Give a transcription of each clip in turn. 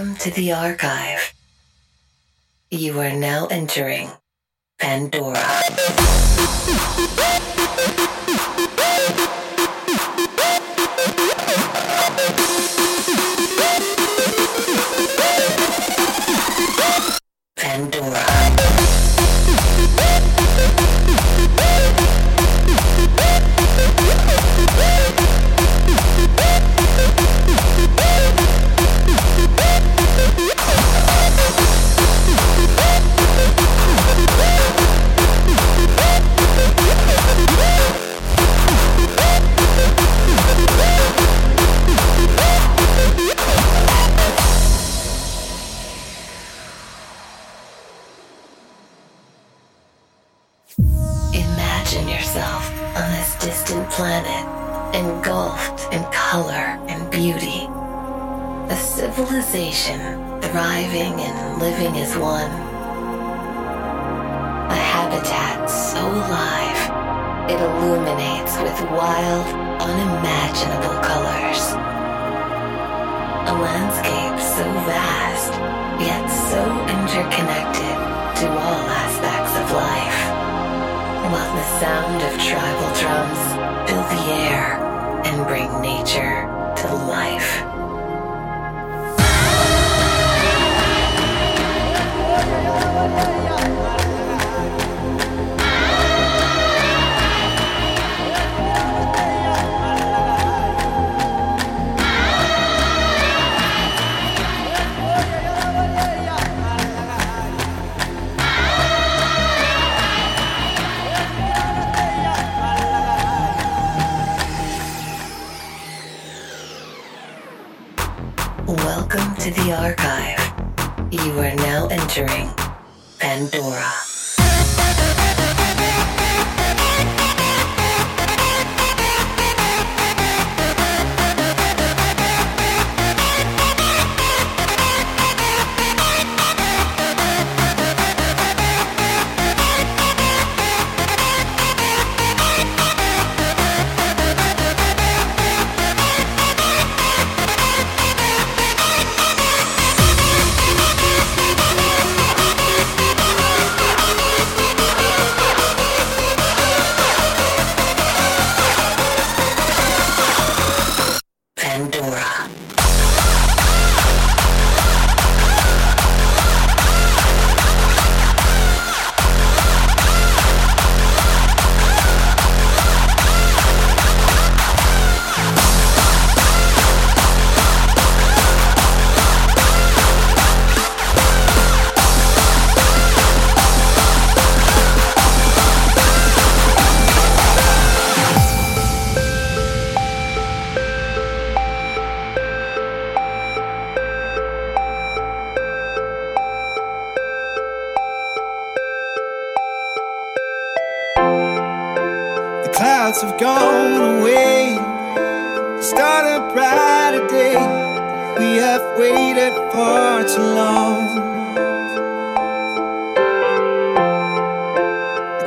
Welcome to the archive. You are now entering Pandora.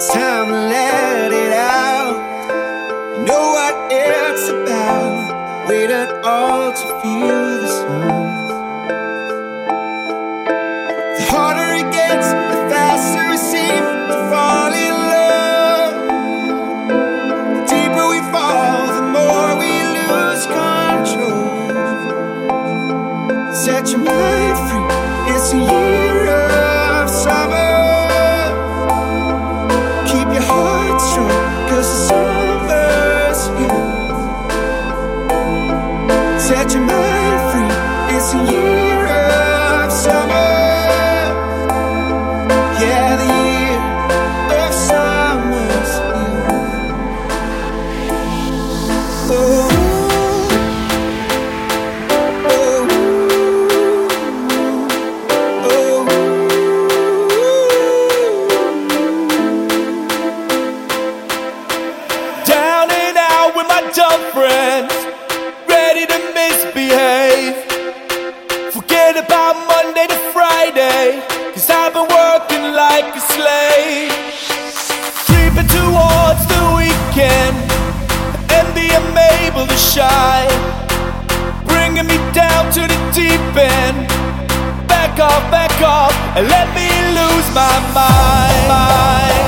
It's time to let it out. You know what it's about. Waited all to feel the songs. The harder it gets, the faster we seem to fall in love. The deeper we fall, the more we lose control. Set your mind free. It's you. Back off, back off, and let me lose my mind,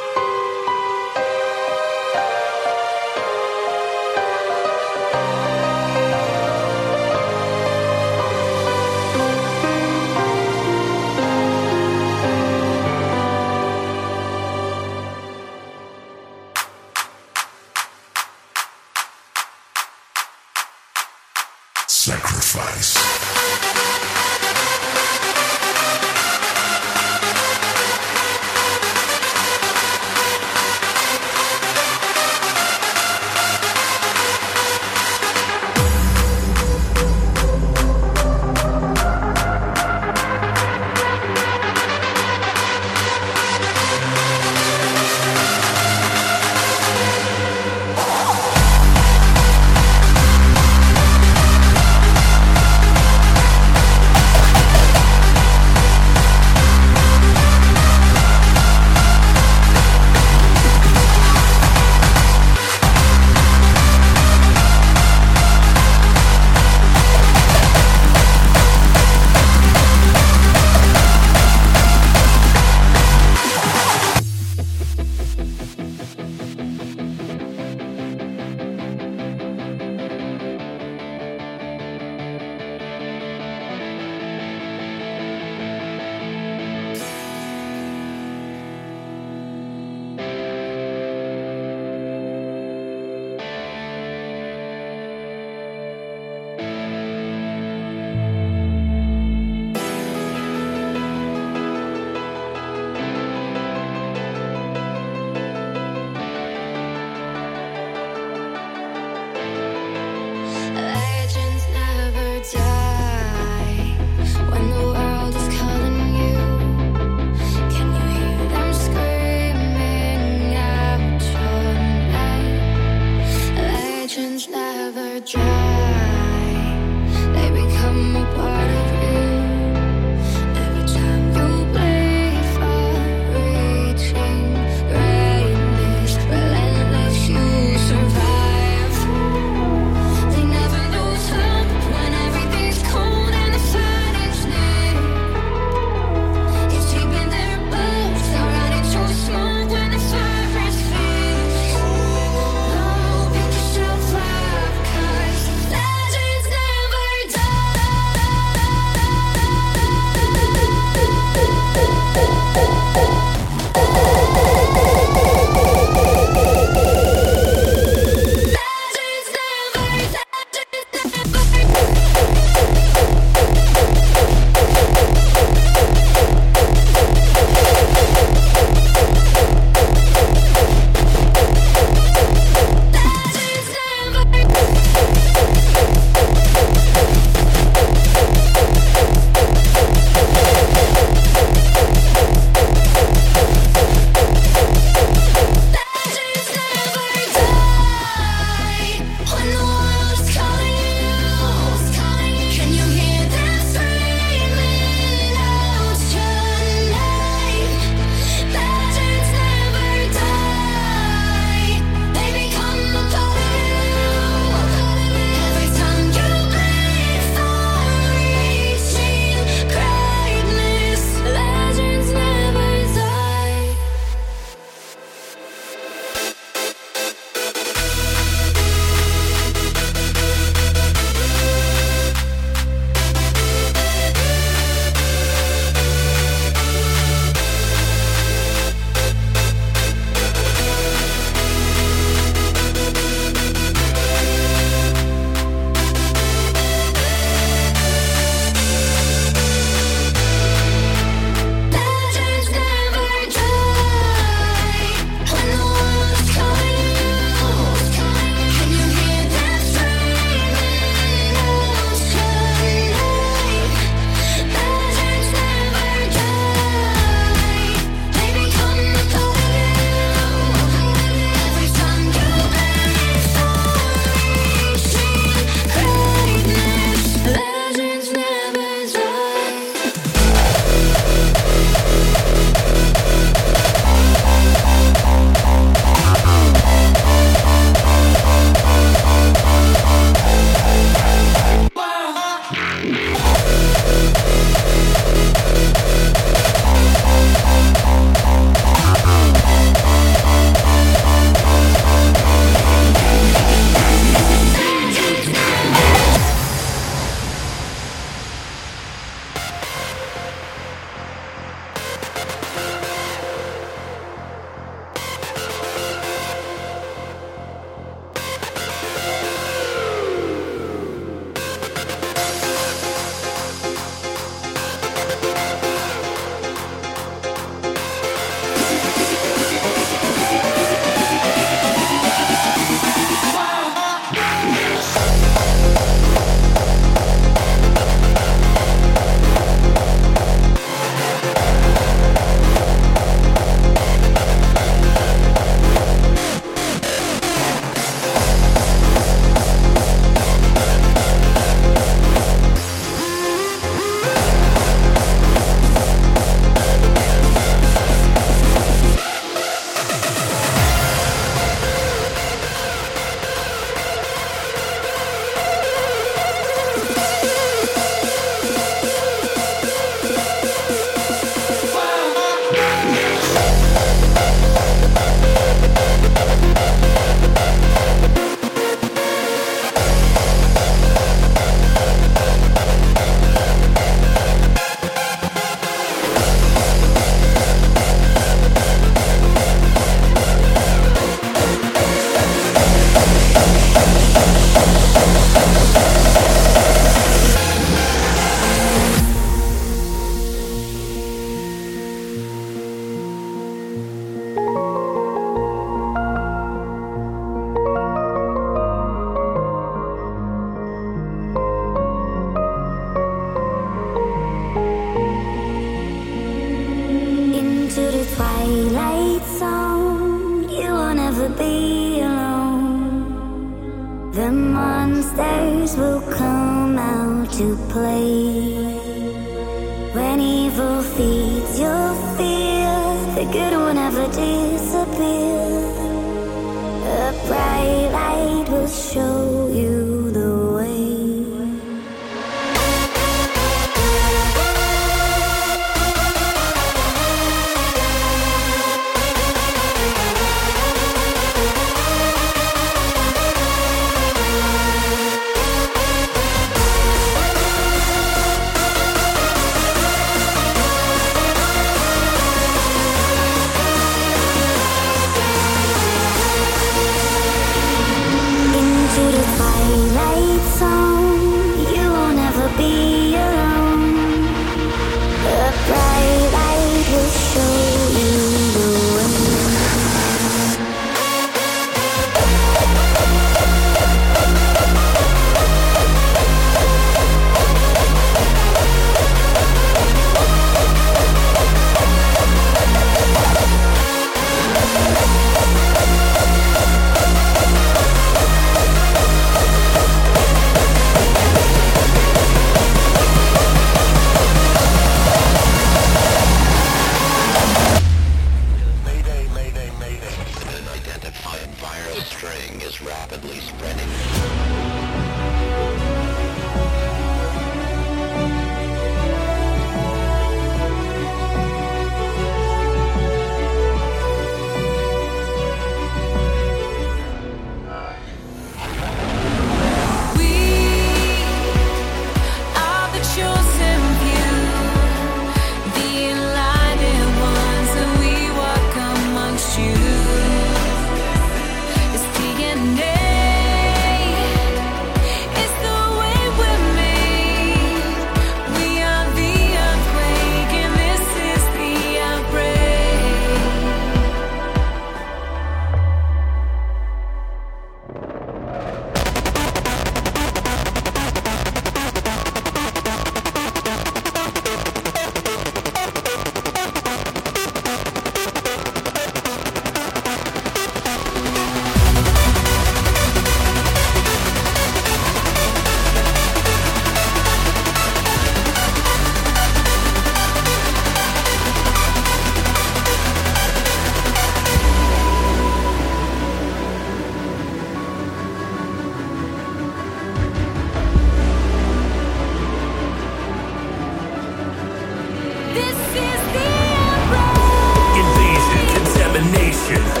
contamination,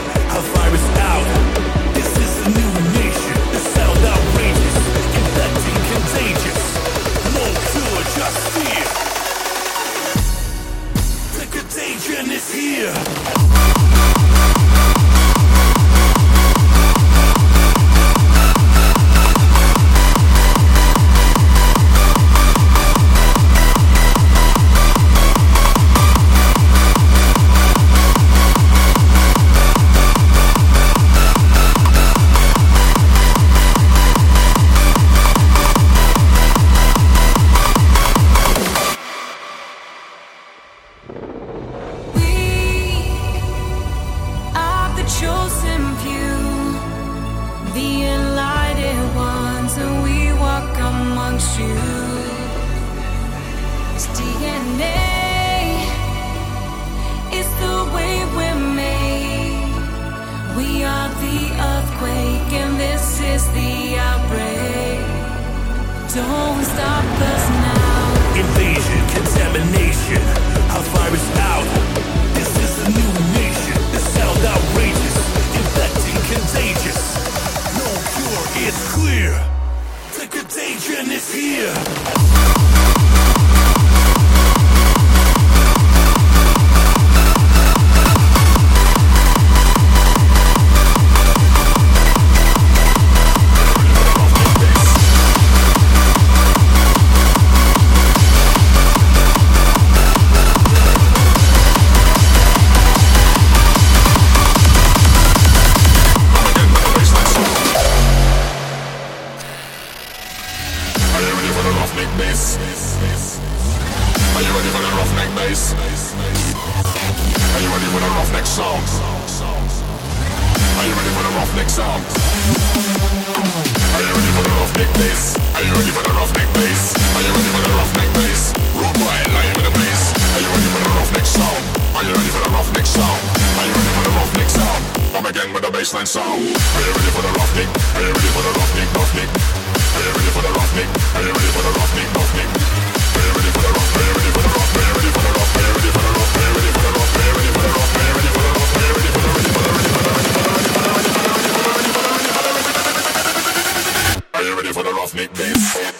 roughneck bass? Are you ready for the roughneck bass? Are you ready for the roughneck sound? Are you ready for the roughneck sound? Are you ready for the roughneck bass? Are you ready for the roughneck bass? Are you ready for the roughneck bass? Rude boy, lion in the place. Are you ready for the roughneck sound? Are you ready for the roughneck sound? Are you ready for the roughneck sound? Come again with the bassline sound. Are you ready for the roughneck? Are you ready for the roughneck, roughneck? parity for the Make this.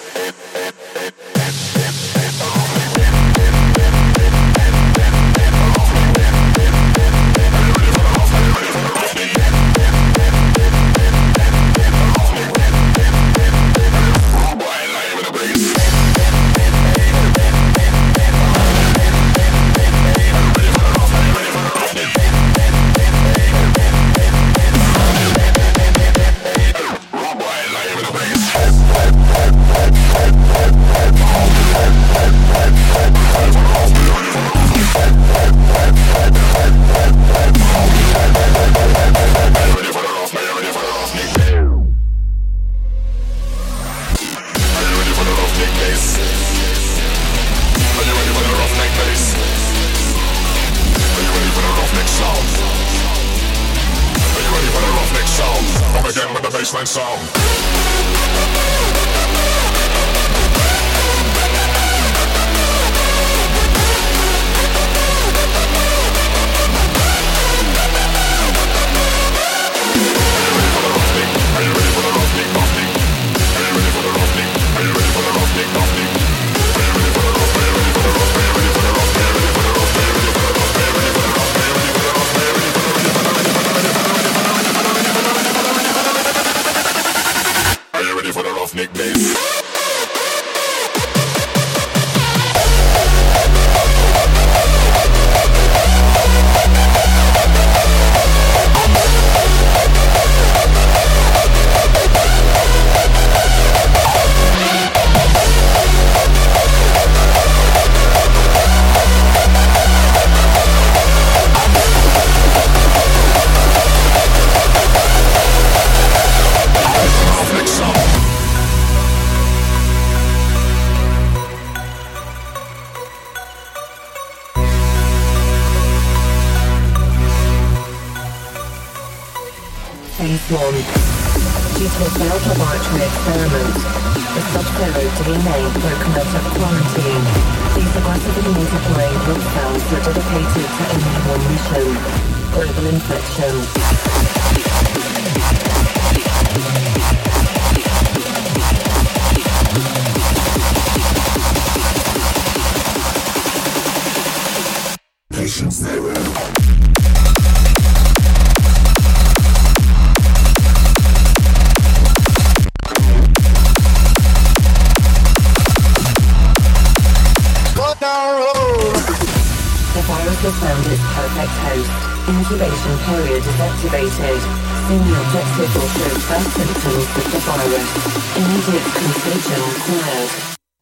Immediate contagion required.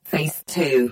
Phase 2.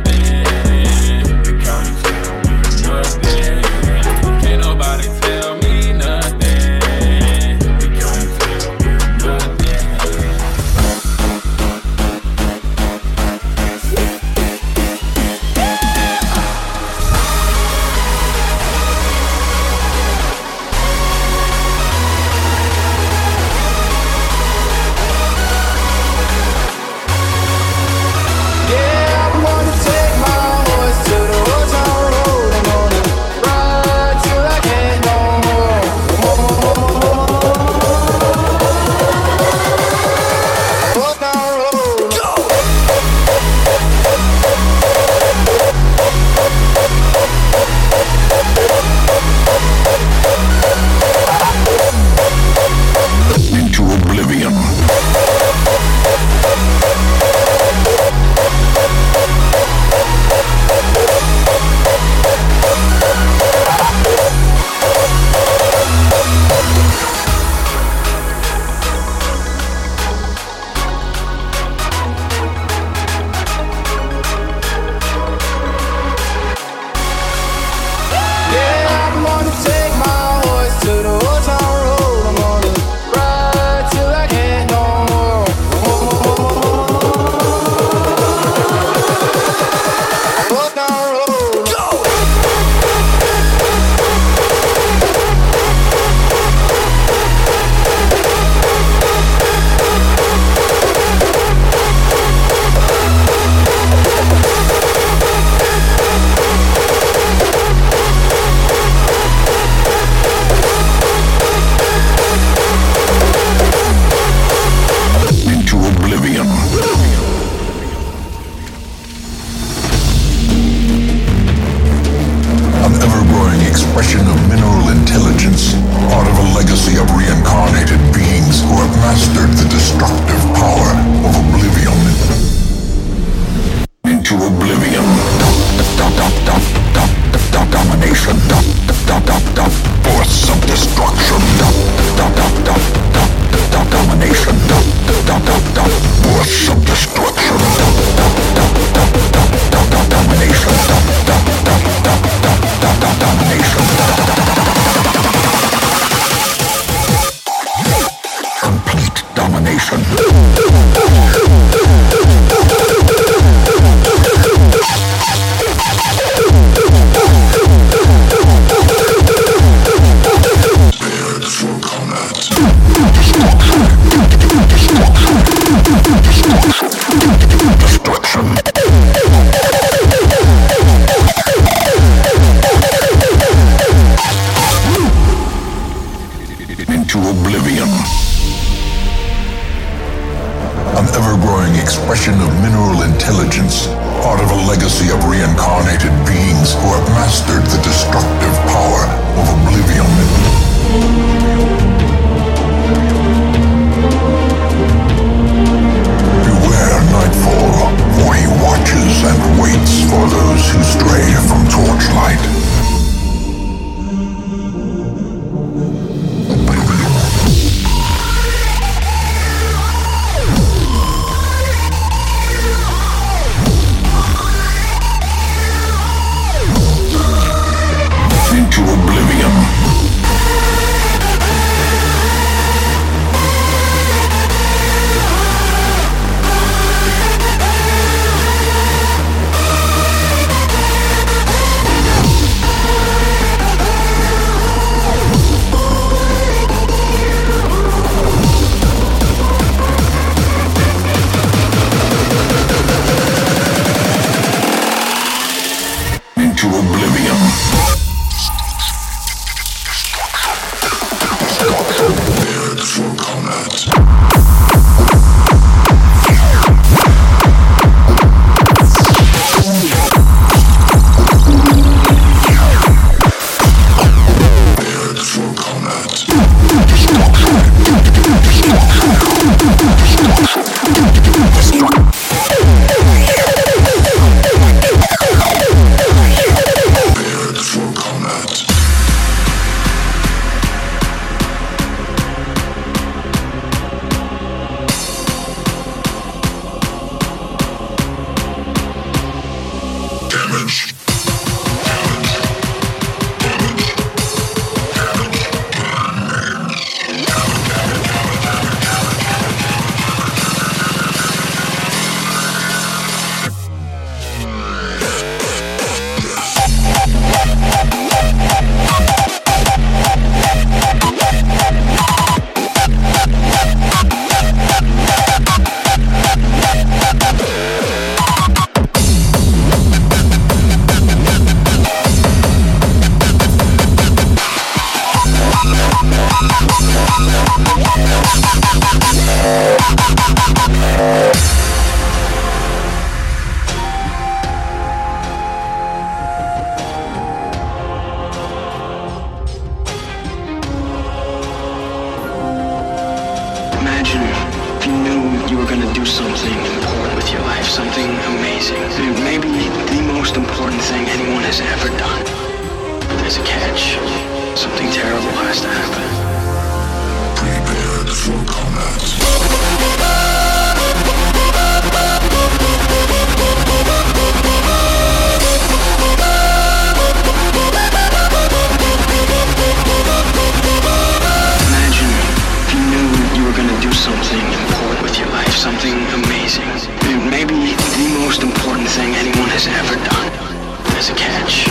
thing anyone has ever done. There's a catch.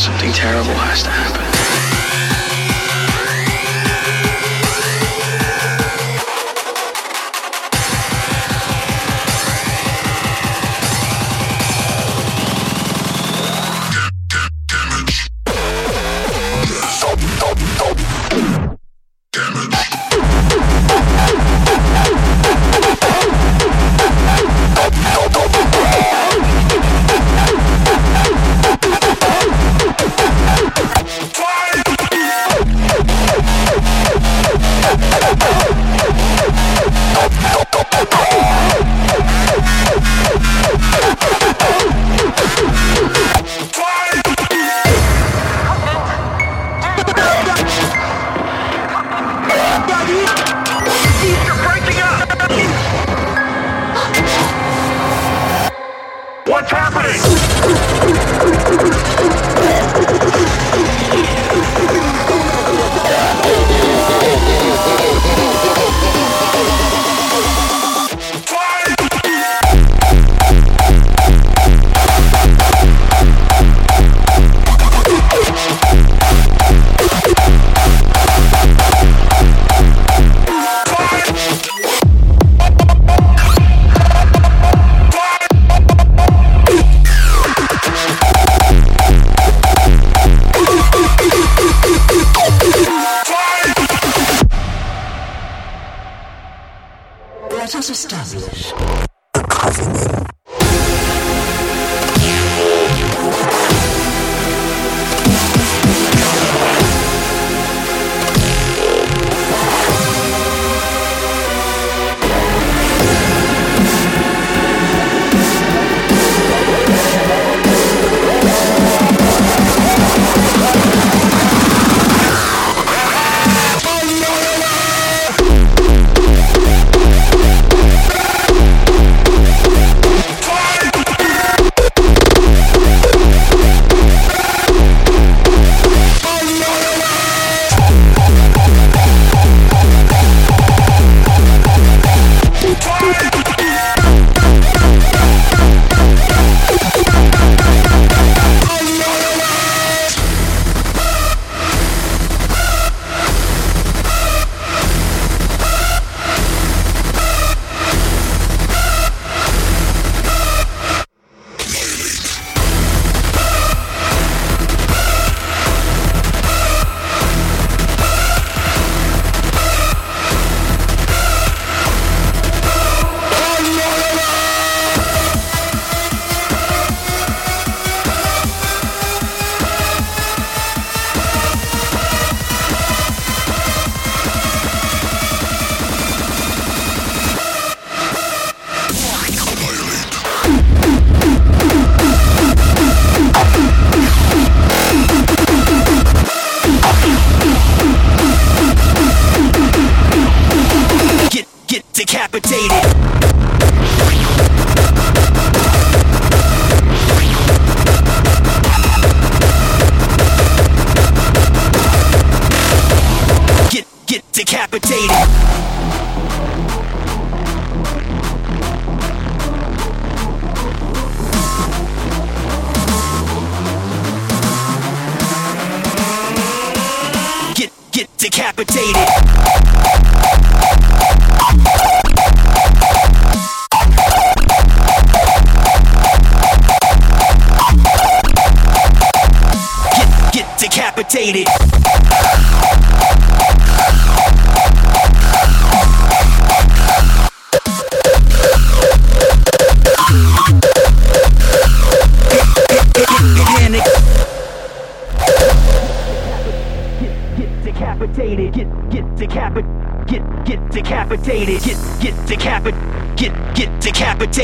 Something terrible has to happen.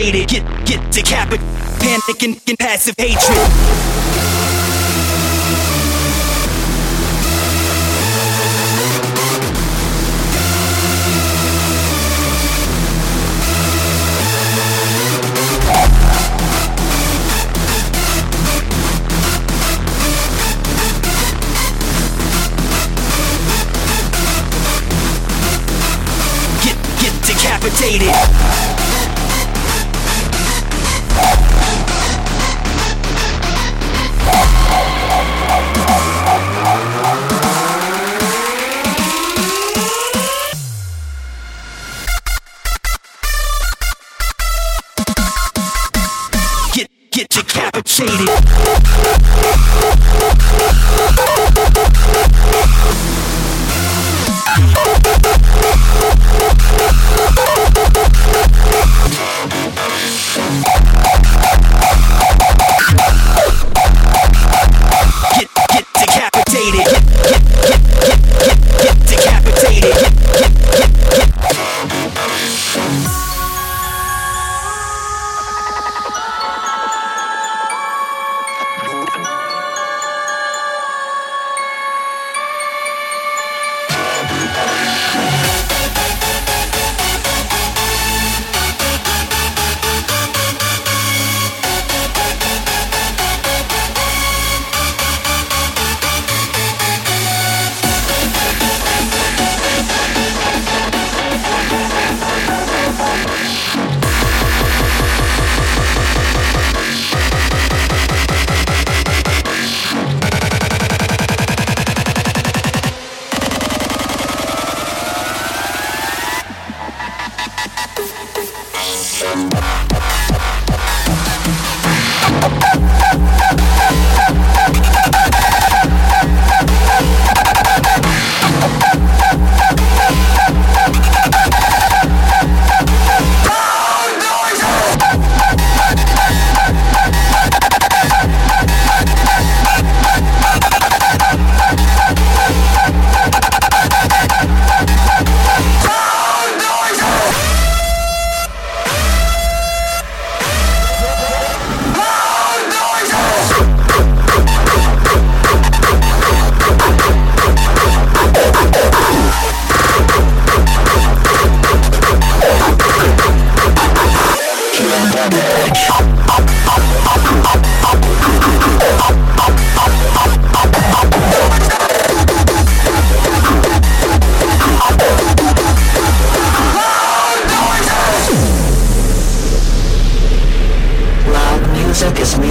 Decapitated. Get get decapitated. Panic and, and passive hatred.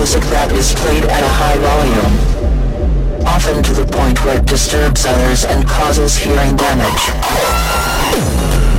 music that is played at a high volume, often to the point where it disturbs others and causes hearing damage.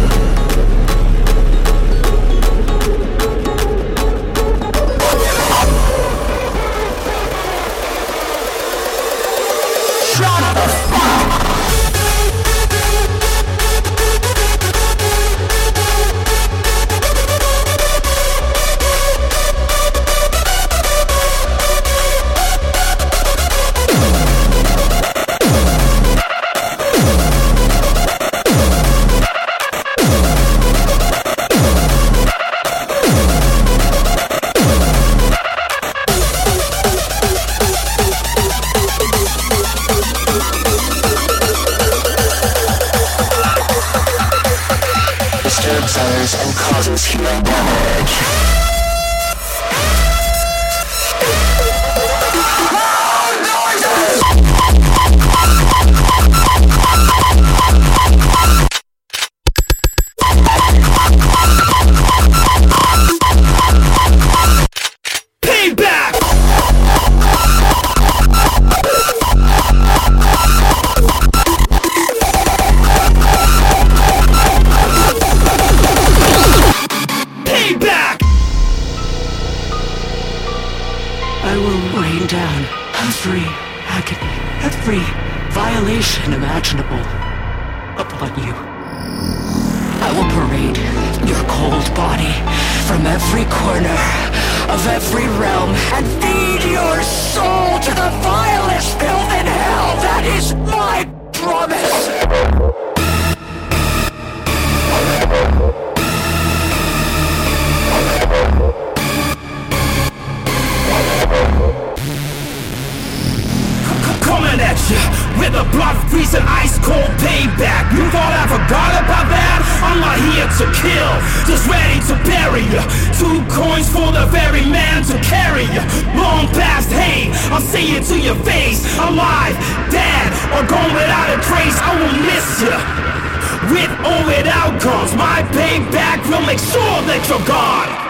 With or without cause, my payback will make sure that you're gone.